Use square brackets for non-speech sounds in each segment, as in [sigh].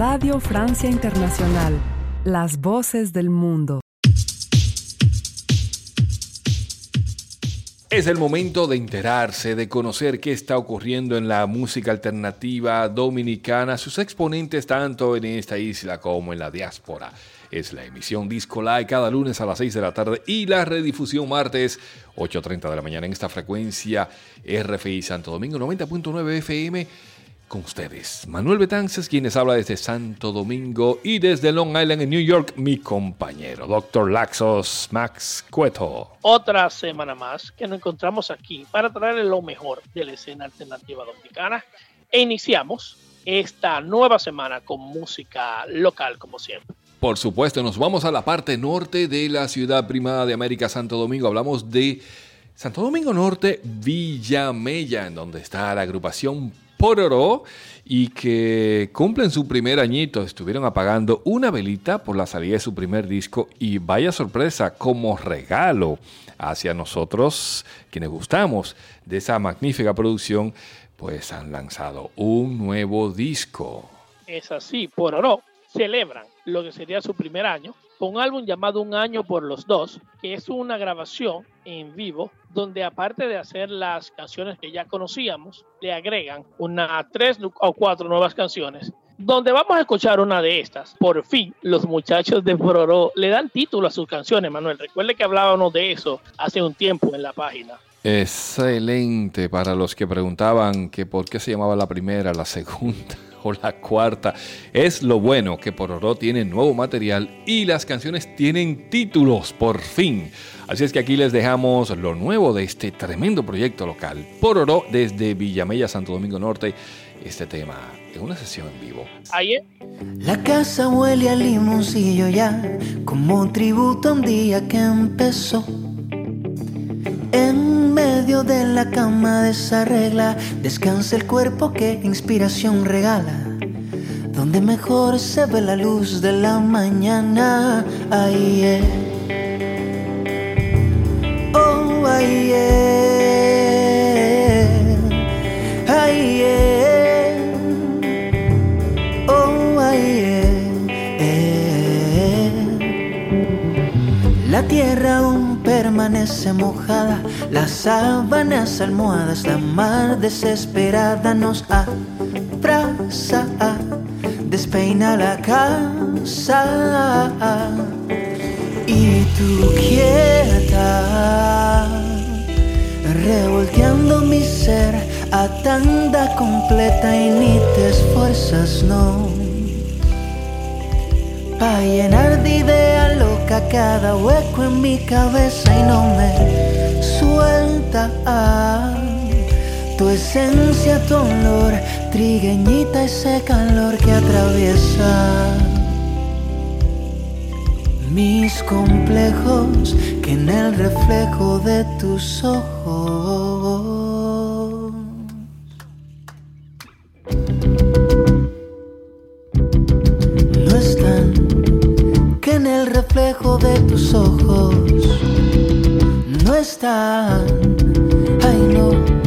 Radio Francia Internacional, las voces del mundo. Es el momento de enterarse, de conocer qué está ocurriendo en la música alternativa dominicana, sus exponentes tanto en esta isla como en la diáspora. Es la emisión Disco Live cada lunes a las 6 de la tarde y la redifusión martes 8.30 de la mañana en esta frecuencia RFI Santo Domingo 90.9 FM con ustedes. Manuel Betances, quienes habla desde Santo Domingo y desde Long Island en New York, mi compañero, Dr. Laxos Max Cueto. Otra semana más que nos encontramos aquí para traerle lo mejor de la escena alternativa dominicana e iniciamos esta nueva semana con música local como siempre. Por supuesto, nos vamos a la parte norte de la ciudad primada de América, Santo Domingo. Hablamos de Santo Domingo Norte, Villamella, en donde está la agrupación Pororó y que cumplen su primer añito. Estuvieron apagando una velita por la salida de su primer disco y vaya sorpresa como regalo hacia nosotros quienes gustamos de esa magnífica producción, pues han lanzado un nuevo disco. Es así, Pororó celebran lo que sería su primer año un álbum llamado Un año por los dos, que es una grabación en vivo donde aparte de hacer las canciones que ya conocíamos, le agregan una tres o cuatro nuevas canciones donde vamos a escuchar una de estas. Por fin, los muchachos de Pororó le dan título a sus canciones, Manuel. Recuerde que hablábamos de eso hace un tiempo en la página. Excelente para los que preguntaban que por qué se llamaba la primera, la segunda o la cuarta. Es lo bueno que Pororó tiene nuevo material y las canciones tienen títulos, por fin. Así es que aquí les dejamos lo nuevo de este tremendo proyecto local. Pororó desde Villamella, Santo Domingo Norte. Este tema en una sesión en vivo. Ayer. La casa huele a limoncillo ya, como tributo a un día que empezó. En de la cama de esa regla descansa el cuerpo que inspiración regala. Donde mejor se ve la luz de la mañana. Ahí es. Oh, ahí es. Ahí es. Oh, ahí es. La tierra aún permanece mojada, las sábanas almohadas, la mar desesperada nos abraza, despeina la casa y tú quieta, revolteando mi ser a tanda completa y ni te esfuerzas, no. Pa' llenar de idea loca cada hueco en mi cabeza y no me suelta tu esencia, tu olor, trigueñita, ese calor que atraviesa mis complejos que en el reflejo de tus ojos. No están, que en el reflejo de tus ojos ay no, no.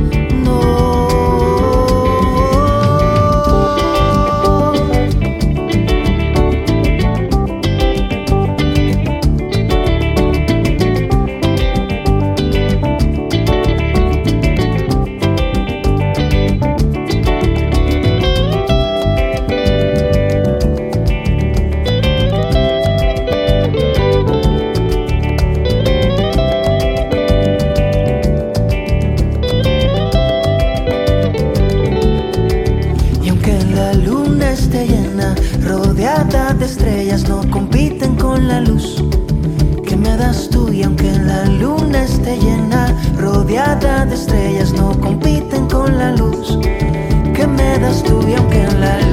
Rodeada de estrellas, no compiten con la luz que me das tú. Y aunque la luna esté llena, rodeada de estrellas, no compiten con la luz que me das tú. Y aunque la luna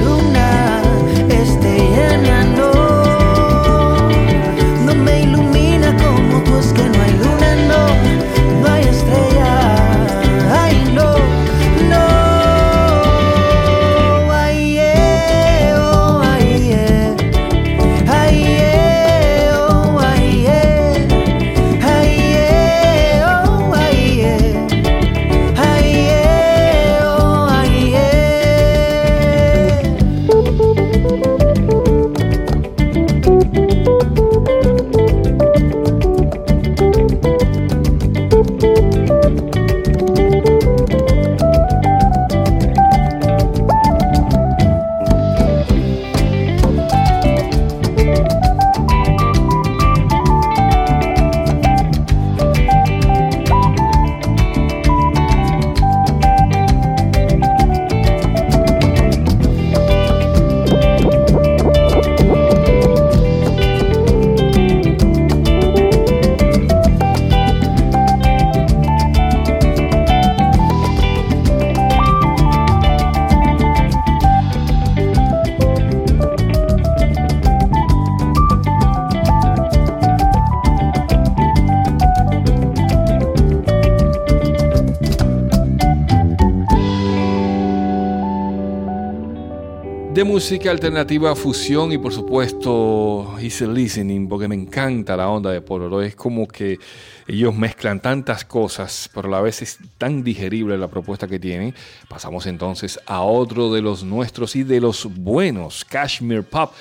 música alternativa, fusión y por supuesto easy listening, porque me encanta la onda de Pororo. Es como que ellos mezclan tantas cosas, pero a la vez es tan digerible la propuesta que tienen. Pasamos entonces a otro de los nuestros y de los buenos, Kashmir Pop.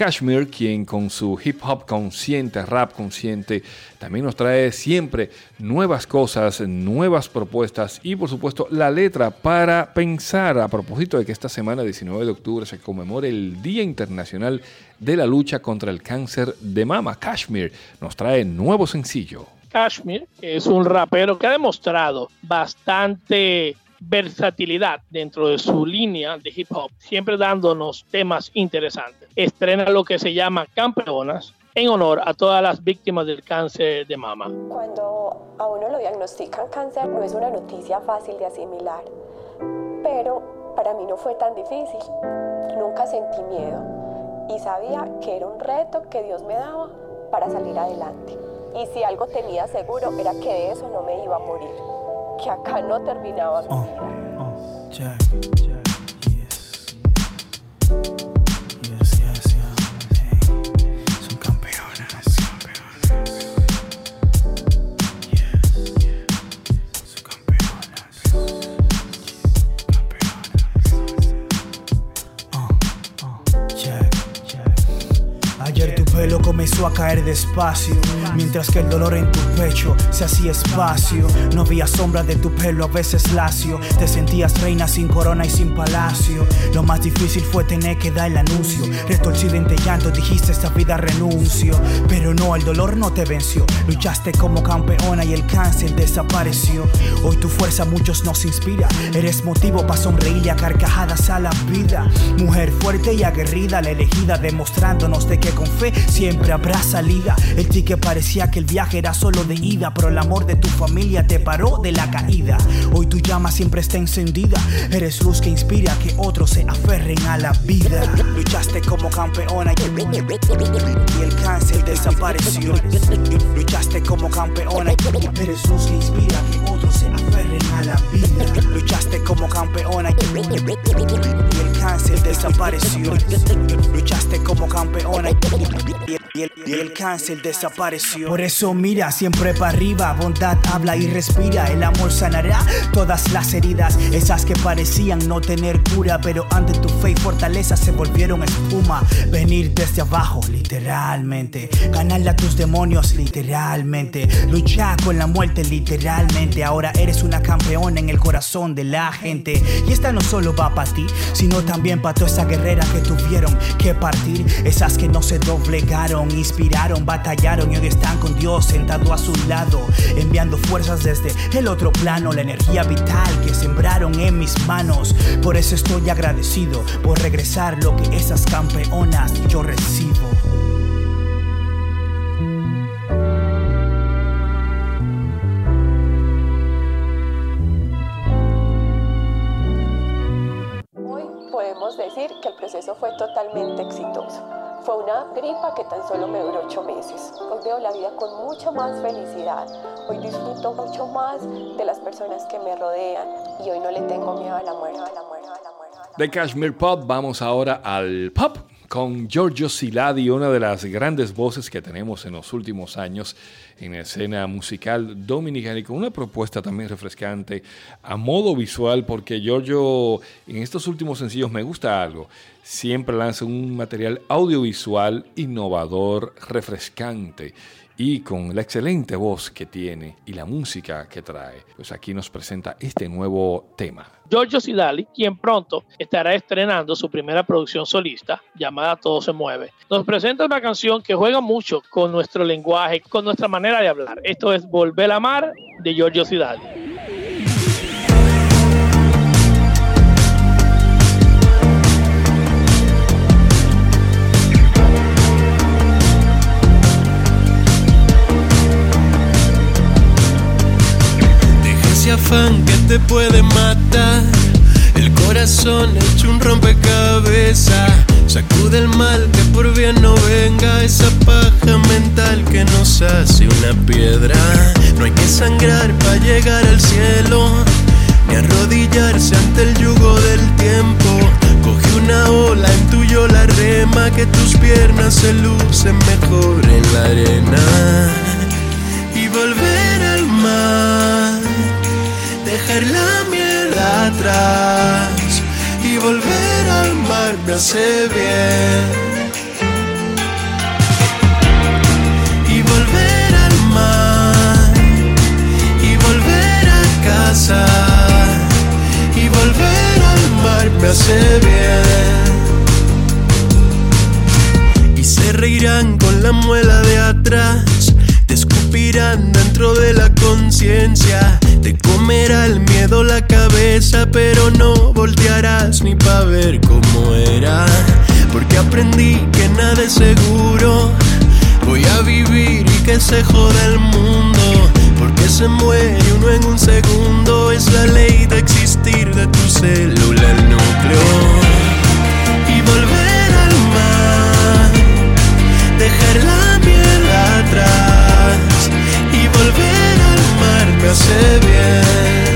Kashmir, quien con su hip hop consciente, rap consciente, también nos trae siempre nuevas cosas, nuevas propuestas y por supuesto la letra para pensar a propósito de que esta semana 19 de octubre se conmemore el Día Internacional de la Lucha contra el Cáncer de Mama. Kashmir nos trae nuevo sencillo. Kashmir, que es un rapero que ha demostrado bastante versatilidad dentro de su línea de hip hop, siempre dándonos temas interesantes. Estrena lo que se llama Campeonas en honor a todas las víctimas del cáncer de mama. Cuando a uno lo diagnostican cáncer no es una noticia fácil de asimilar, pero para mí no fue tan difícil. Nunca sentí miedo y sabía que era un reto que Dios me daba para salir adelante. Y si algo tenía seguro era que de eso no me iba a morir que acá no terminaba mi oh, vida. Oh, Jack, Jack, yes. Comenzó a caer despacio Mientras que el dolor en tu pecho se hacía espacio. No había sombra de tu pelo, a veces lacio. Te sentías reina sin corona y sin palacio. Lo más difícil fue tener que dar el anuncio. Retorcido en llanto, dijiste esta vida renuncio. Pero no, el dolor no te venció. Luchaste como campeona y el cáncer desapareció. Hoy tu fuerza a muchos nos inspira. Eres motivo para sonreír y a carcajadas a la vida. Mujer fuerte y aguerrida, la elegida, demostrándonos de que con fe siempre habrá salida. El tique parecía que el viaje era solo de ida, pero el amor de tu familia te paró de la caída. Hoy tu llama siempre está encendida. Eres luz que inspira que otros se aferren a la vida. Luchaste como campeona y el cáncer desapareció. Luchaste como campeona. Eres luz que inspira que otros se aferren a la vida. Luchaste como campeona y el cáncer desapareció. Luchaste como campeona el, cáncer desapareció. Por eso mira siempre para arriba, bondad habla y respira. El amor sanará todas las heridas, esas que parecían no tener cura, pero ante tu fe y fortaleza se volvieron espuma. Venir desde abajo, literalmente. Ganarle a tus demonios, literalmente. Luchar con la muerte, literalmente. Ahora eres una campeona en el corazón de la gente. Y esta no solo va para ti, sino también para toda esa guerrera que tuvieron que partir. Esas que no se doblegaron inspiraron, batallaron y hoy están con Dios sentado a su lado, enviando fuerzas desde el otro plano, la energía vital que sembraron en mis manos. Por eso estoy agradecido por regresar lo que esas campeonas yo recibo. Decir que el proceso fue totalmente exitoso. Fue una gripa que tan solo me duró ocho meses. Hoy veo la vida con mucha más felicidad. Hoy disfruto mucho más de las personas que me rodean y hoy no le tengo miedo a la muerte. A la muerte, a la muerte, De Kashmir Pop vamos ahora al pop con Giorgio Siladi, una de las grandes voces que tenemos en los últimos años en escena musical dominicana y con una propuesta también refrescante a modo visual, porque Giorgio en estos últimos sencillos me gusta algo siempre lanza un material audiovisual innovador, refrescante y con la excelente voz que tiene y la música que trae. Pues aquí nos presenta este nuevo tema. Giorgio Sidali, quien pronto estará estrenando su primera producción solista llamada Todo se mueve, nos presenta una canción que juega mucho con nuestro lenguaje, con nuestra manera de hablar. Esto es Volver a amar de Giorgio Sidali. Afán que te puede matar. El corazón hecho un rompecabezas. Sacude el mal que por bien no venga. Esa paja mental que nos hace una piedra. No hay que sangrar para llegar al cielo. Ni arrodillarse ante el yugo del tiempo. Coge una ola en tuyo la rema, que tus piernas se lucen mejor en la arena. Y volver al mar, dejar la mierda atrás. Y volver al mar me hace bien. Y volver al mar, y volver a casa, y volver al mar me hace bien. Y se reirán con la muela de atrás, te escupirán dentro de la conciencia, te comerá el miedo la cabeza, pero no voltearás ni pa' ver cómo era, porque aprendí que nada es seguro. Voy a vivir y que se joda el mundo, porque se muere uno en un segundo, es la ley de existir de tu célula, el núcleo. Y volver al mar, dejar me hace bien.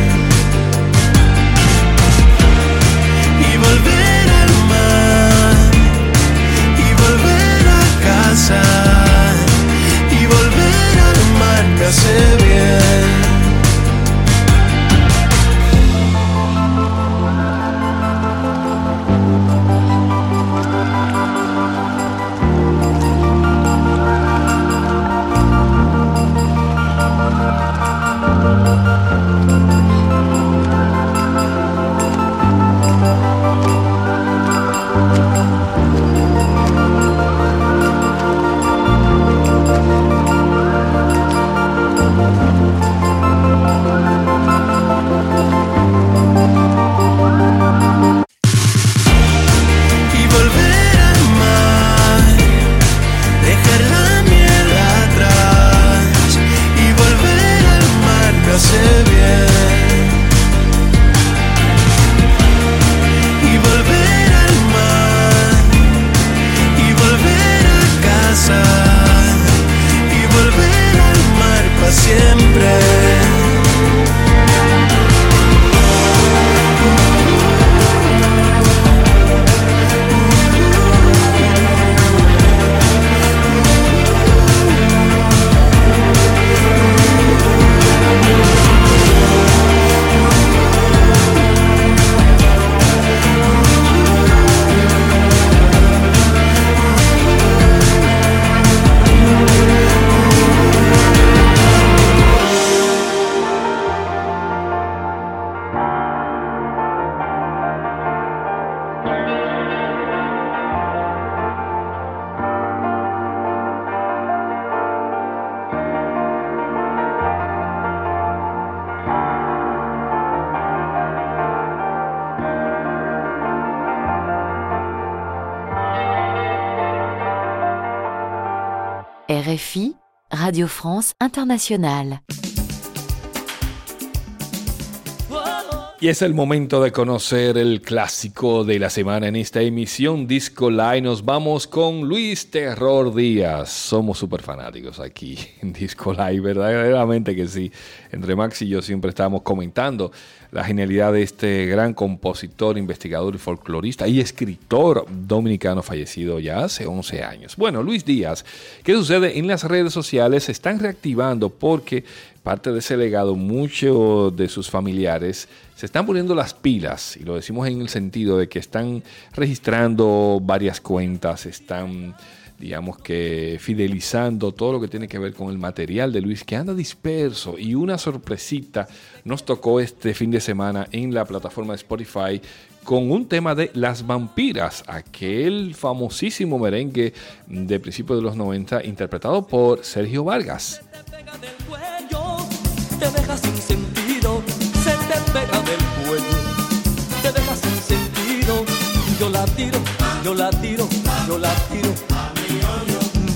RFI, Radio France Internationale. Y es el momento de conocer el clásico de la semana en esta emisión Disco Live. Nos vamos con Luis Terror Díaz. Somos súper fanáticos aquí [laughs] en Disco Live, verdaderamente que sí. Entre Max y yo siempre estamos comentando la genialidad de este gran compositor, investigador y folclorista y escritor dominicano fallecido ya hace 11 años. Bueno, Luis Díaz, ¿qué sucede? En las redes sociales se están reactivando porque parte de ese legado, muchos de sus familiares se están poniendo las pilas, y lo decimos en el sentido de que están registrando varias cuentas, están, digamos que, fidelizando todo lo que tiene que ver con el material de Luis, que anda disperso, y una sorpresita nos tocó este fin de semana en la plataforma de Spotify con un tema de Las Vampiras, aquel famosísimo merengue de principios de los 90 interpretado por Sergio Vargas. Te deja sin sentido, se te pega del cuello, te deja sin sentido. Yo la tiro, yo la tiro, yo la tiro,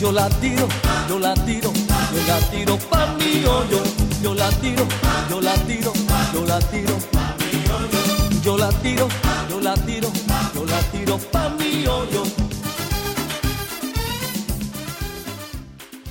yo la tiro, yo la tiro, yo la tiro pa' mi hoyo, yo la tiro, yo la tiro, yo la tiro, yo la tiro, yo la tiro, yo la tiro pa' mi hoyo.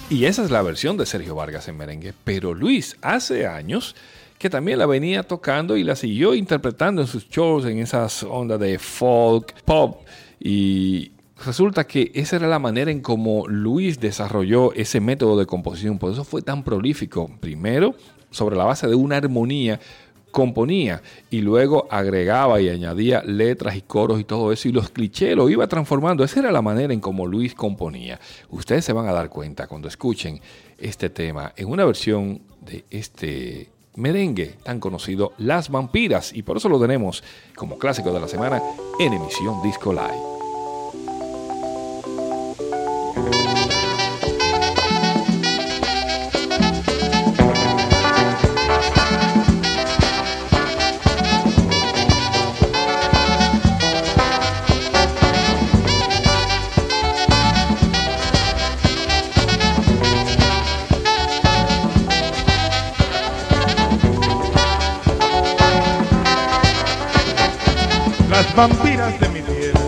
Y esa es la versión de Sergio Vargas en merengue. Pero Luis, hace años que también la venía tocando y la siguió interpretando en sus shows, en esas ondas de folk, pop y resulta que esa era la manera en cómo Luis desarrolló ese método de composición, por eso fue tan prolífico. Primero, sobre la base de una armonía, componía y luego agregaba y añadía letras y coros y todo eso y los clichés lo iba transformando. Esa era la manera en cómo Luis componía. Ustedes se van a dar cuenta cuando escuchen este tema en una versión de este merengue tan conocido Las Vampiras y por eso lo tenemos como clásico de la semana en emisión Disco Live. Vampiras de mi tierra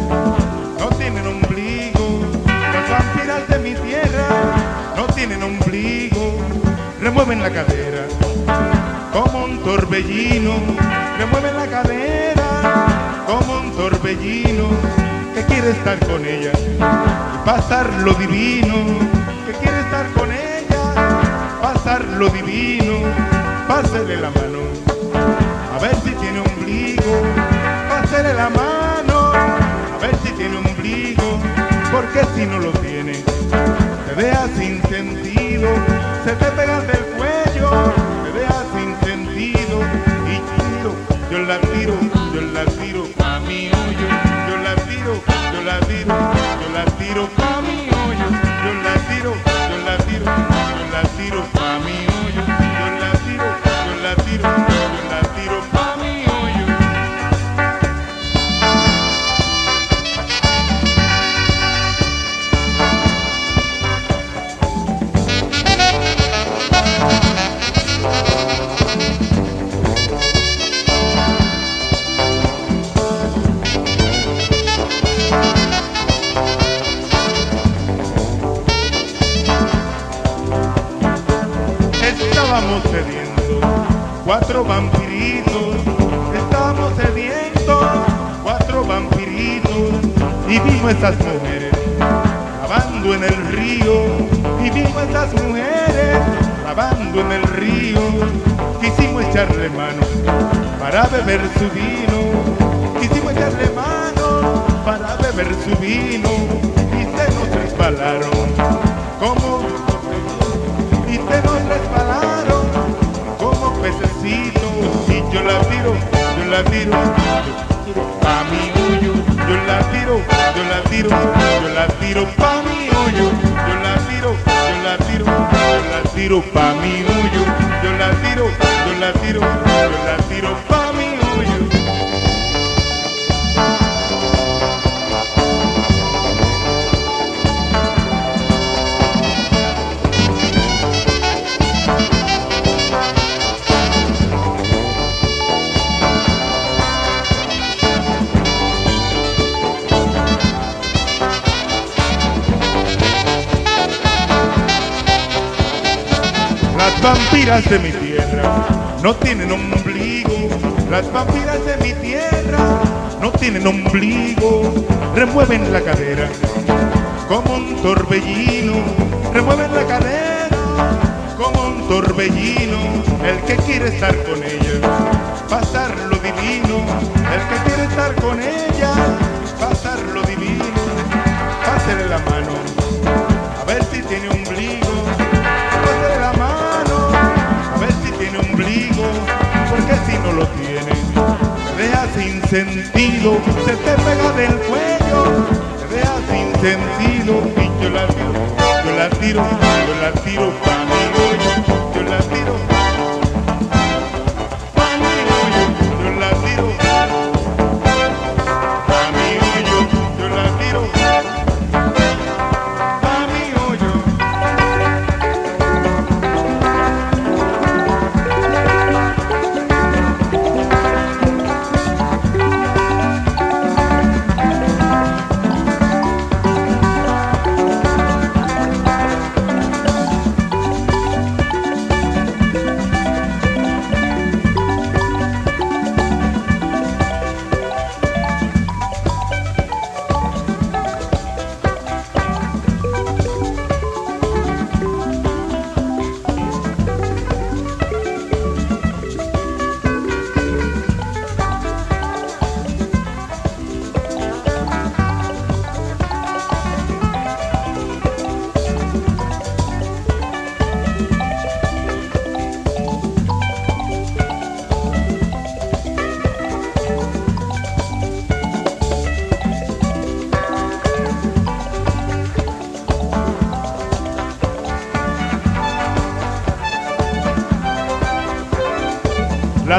no tienen ombligo. Las vampiras de mi tierra no tienen ombligo. Remueven la cadera como un torbellino. Remueven la cadera como un torbellino que quiere estar con ella pasar lo divino. Que quiere estar con ella, pasar lo divino. Pásele la mano a ver si la mano, a ver si tiene ombligo, porque si no lo tiene, te deja sin sentido, se te pega del cuello, te deja sin sentido, y tiro, yo la tiro, yo la tiro a mi hoyo, yo la tiro, yo la tiro, yo la tiro estas mujeres lavando en el río, y vimos estas mujeres lavando en el río, quisimos echarle mano para beber su vino, quisimos echarle mano para beber su vino, y se nos resbalaron como y se nos resbalaron y yo la tiro, yo la tiro, pa' mi la tiro, yo la tiro, yo la tiro pa' mi hoyo, yo la tiro, yo la tiro, yo la tiro pa' mi hoyo, yo la tiro, yo la tiro, yo la tiro pa' vampiras de mi tierra no tienen ombligo. Las vampiras de mi tierra no tienen ombligo. Remueven la cadera como un torbellino. Remueven la cadera como un torbellino. El que quiere estar con ella, pasar lo divino. El que quiere estar con ella, pasar lo divino. Pásele la mano, a ver si tiene ombligo. Lo sin sentido, se te pega del cuello, te deja sin sentido, y yo la tiro, yo la tiro, yo la tiro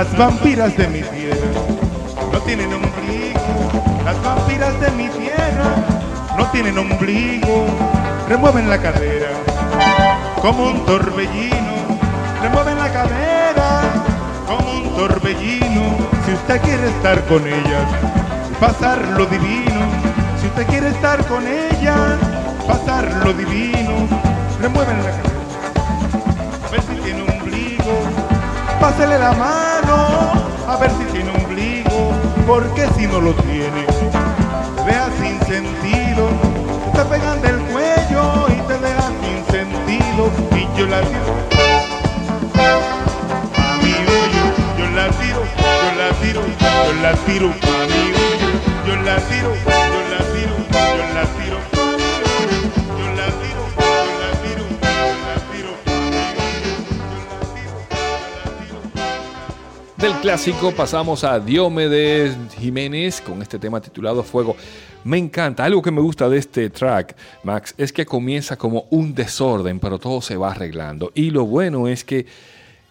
las vampiras de mi tierra no tienen ombligo. Las vampiras de mi tierra no tienen ombligo. Remueven la cadera como un torbellino. Remueven la cadera como un torbellino. Si usted quiere estar con ellas, pasar lo divino. Si usted quiere estar con ellas, pasar lo divino. Remueven la cadera. Pásele la mano. A ver si tiene ombligo. Porque si no lo tiene, vea sin sentido. Te pegan del cuello y te dejan sin sentido. Y yo la tiro. A mi hoyo, yo la tiro, yo la tiro, yo la tiro. A mi yo yo la tiro, Del clásico pasamos a Diomedes Jiménez con este tema titulado Fuego. Me encanta, algo que me gusta de este track, Max, es que comienza como un desorden, pero todo se va arreglando. Y lo bueno es que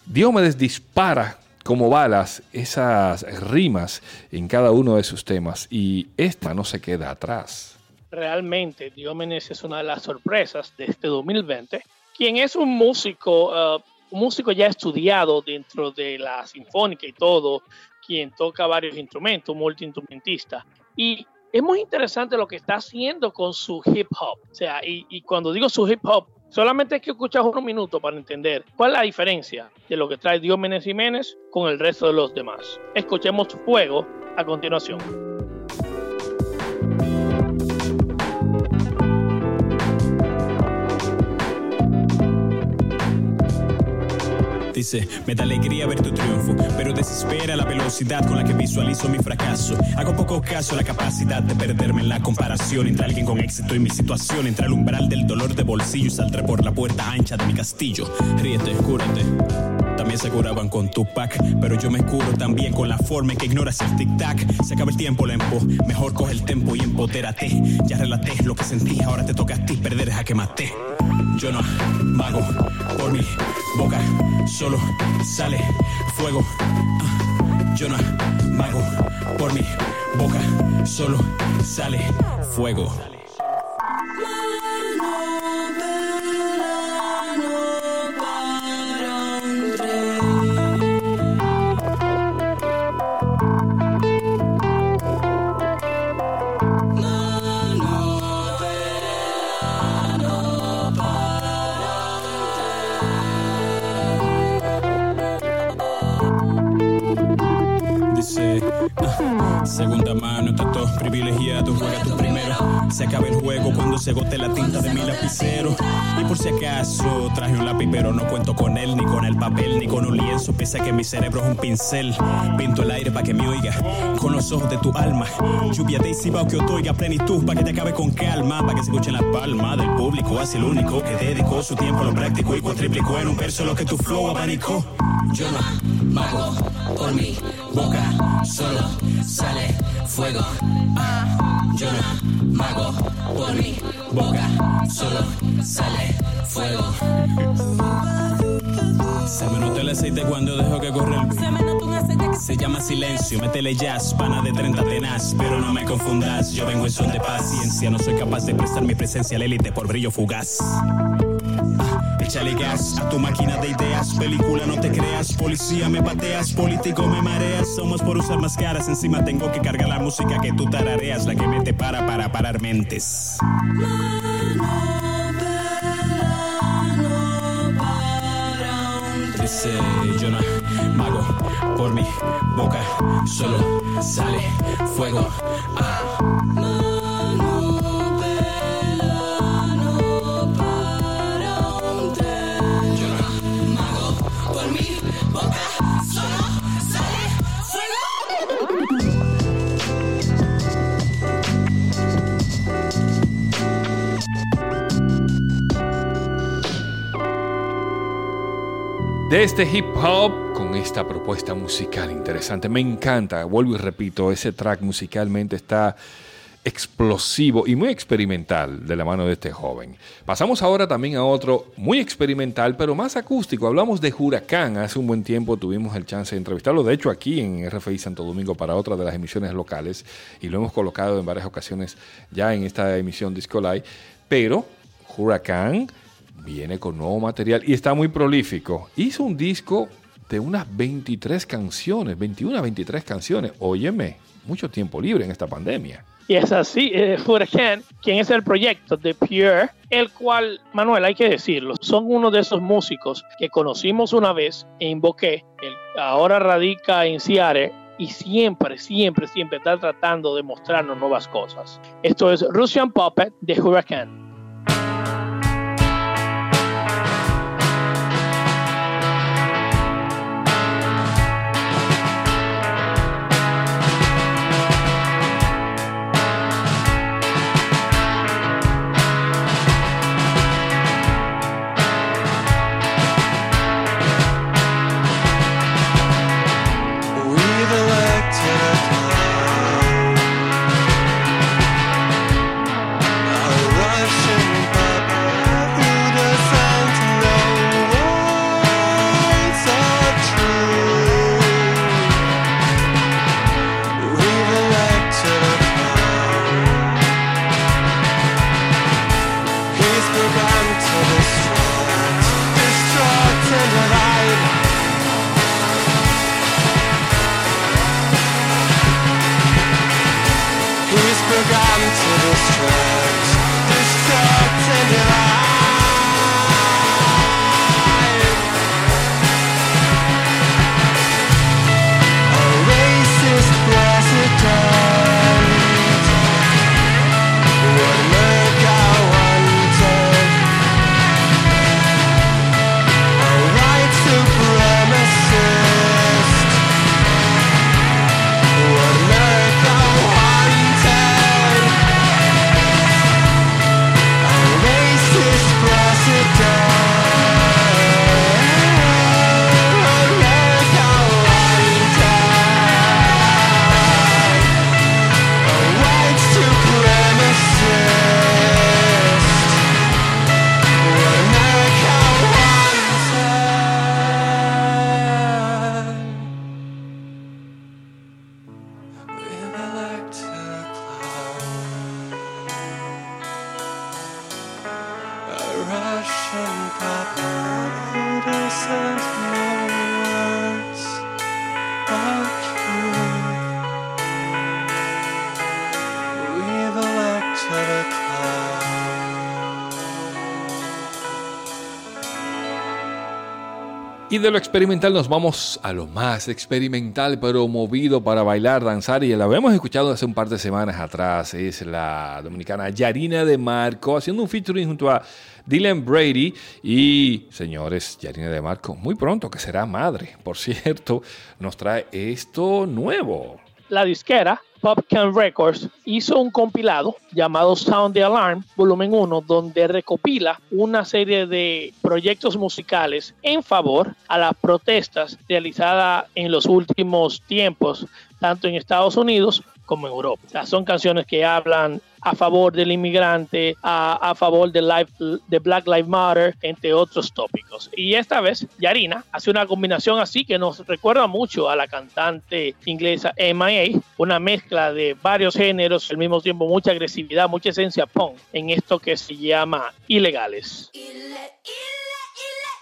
Diomedes dispara como balas esas rimas en cada uno de sus temas y esta no se queda atrás. realmente Diómenes es una de las sorpresas de este 2020, quien es un músico, uh, un músico ya estudiado dentro de la sinfónica y todo, quien toca varios instrumentos, multiinstrumentista. Y es muy interesante lo que está haciendo con su hip hop. O sea, y, cuando digo su hip hop, solamente hay que escuchar unos minutos para entender cuál es la diferencia de lo que trae Diómenes Jiménez con el resto de los demás. Escuchemos Fuego a continuación. Dice, me da alegría ver tu triunfo, pero desespera la velocidad con la que visualizo mi fracaso. Hago poco caso a la capacidad de perderme en la comparación entre alguien con éxito y mi situación, entre el umbral del dolor de bolsillo y saldré por la puerta ancha de mi castillo. Ríete, cúrate. También se curaban con Tupac, pero yo me curo también con la forma en que ignoras el tic-tac. Se acaba el tiempo, lempo. Mejor coge el tempo y empotérate. Ya relaté lo que sentí, ahora te toca a ti perder a que maté. Yo no mago por mi boca, solo sale fuego. Ah, Yo no mago por mi boca, solo sale fuego. Privilegiado, juega tú primero. Se acaba el juego cuando se agote la tinta de mi lapicero. Y por si acaso traje un lápiz, pero no cuento con él, ni con el papel, ni con un lienzo. Pese a que mi cerebro es un pincel. Pinto el aire para que me oiga, con los ojos de tu alma. Lluvia de Isibao que otorga plenitud, para que te acabe con calma, para que se escuche la palma del público. Así el único que dedicó su tiempo a lo práctico y cuatriplicó en un verso lo que tu flow abanicó. Yo no mago por mi boca, solo sale fuego. Ah, yo no mago por mi boca, solo sale fuego. Se me nota el aceite cuando dejo que corre el Se me nota un aceite que se llama silencio. Métele jazz, pana de 30 tenaz. Pero no me confundas, yo vengo en son de paciencia. No soy capaz de prestar mi presencia al élite por brillo fugaz. Échale gas a tu máquina de ideas. Película, no te creas. Policía, me pateas. Político, me mareas. Somos por usar más caras. Encima tengo que cargar la música que tú tarareas. La que me te para para parar mentes. Dice no mago por mi boca. Solo sale fuego. Ah. De este hip hop con esta propuesta musical interesante. Me encanta, vuelvo y repito, ese track musicalmente está explosivo y muy experimental de la mano de este joven. Pasamos ahora también a otro muy experimental, pero más acústico. Hablamos de Huracán. Hace un buen tiempo tuvimos el chance de entrevistarlo, de hecho aquí en RFI Santo Domingo para otra de las emisiones locales y lo hemos colocado en varias ocasiones ya en esta emisión Disco Live. Pero Huracán viene con nuevo material y está muy prolífico. Hizo un disco de unas 23 canciones, 21 a 23 canciones. Óyeme, mucho tiempo libre en esta pandemia. Y es así, eh, quien es el proyecto de Pure, el cual, Manuel, hay que decirlo, son uno de esos músicos que conocimos una vez e invoqué, el, ahora radica en Seattle y siempre, siempre, siempre está tratando de mostrarnos nuevas cosas. Esto es Russian Puppet de Hurricane. De lo experimental nos vamos a lo más experimental, pero movido para bailar, danzar. Y la habíamos escuchado hace un par de semanas atrás. Es la dominicana Yarina de Marco haciendo un featuring junto a Dylan Brady. Y señores, Yarina de Marco, muy pronto que será madre, por [laughs] cierto, nos trae esto nuevo. La disquera Popcan Records hizo un compilado llamado Sound the Alarm, volumen 1, donde recopila una serie de proyectos musicales en favor a las protestas realizadas en los últimos tiempos, tanto en Estados Unidos como en Europa. O sea, son canciones que hablan a favor del inmigrante, a, a favor de, life, de Black Lives Matter, entre otros tópicos. Y esta vez, Yarina hace una combinación así que nos recuerda mucho a la cantante inglesa MIA, una mezcla de varios géneros, al mismo tiempo mucha agresividad, mucha esencia punk en esto que se llama ilegales. Ile,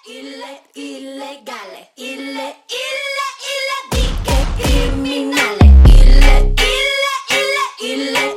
ile, ilegales, ile, criminales, ile, He let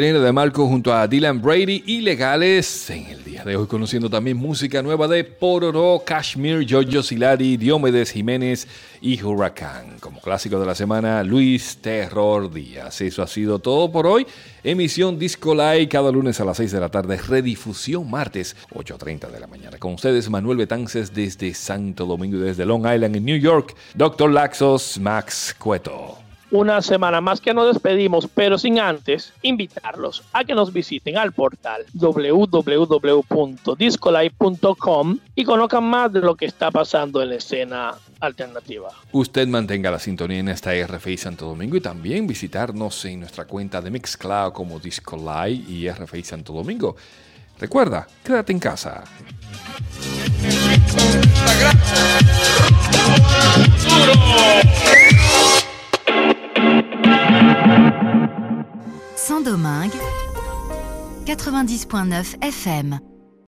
Nuevo de Marco junto a Dylan Brady, ilegales en el día de hoy, conociendo también música nueva de Pororo, Kashmir, Jojo Silari, Diomedes Jiménez y Huracán. Como clásico de la semana, Luis Terror Díaz. Eso ha sido todo por hoy. Emisión Disco Live cada lunes a las 6 de la tarde, redifusión martes 8.30 de la mañana. Con ustedes Manuel Betances desde Santo Domingo y desde Long Island en New York, Doctor Laxos, Max Cueto. Una semana más que nos despedimos, pero sin antes invitarlos a que nos visiten al portal www.discolive.com y conozcan más de lo que está pasando en la escena alternativa. Usted mantenga la sintonía en esta RFI Santo Domingo y también visitarnos en nuestra cuenta de Mixcloud como Disco Live y RFI Santo Domingo. Recuerda, quédate en casa. Saint-Domingue, 90.9 FM.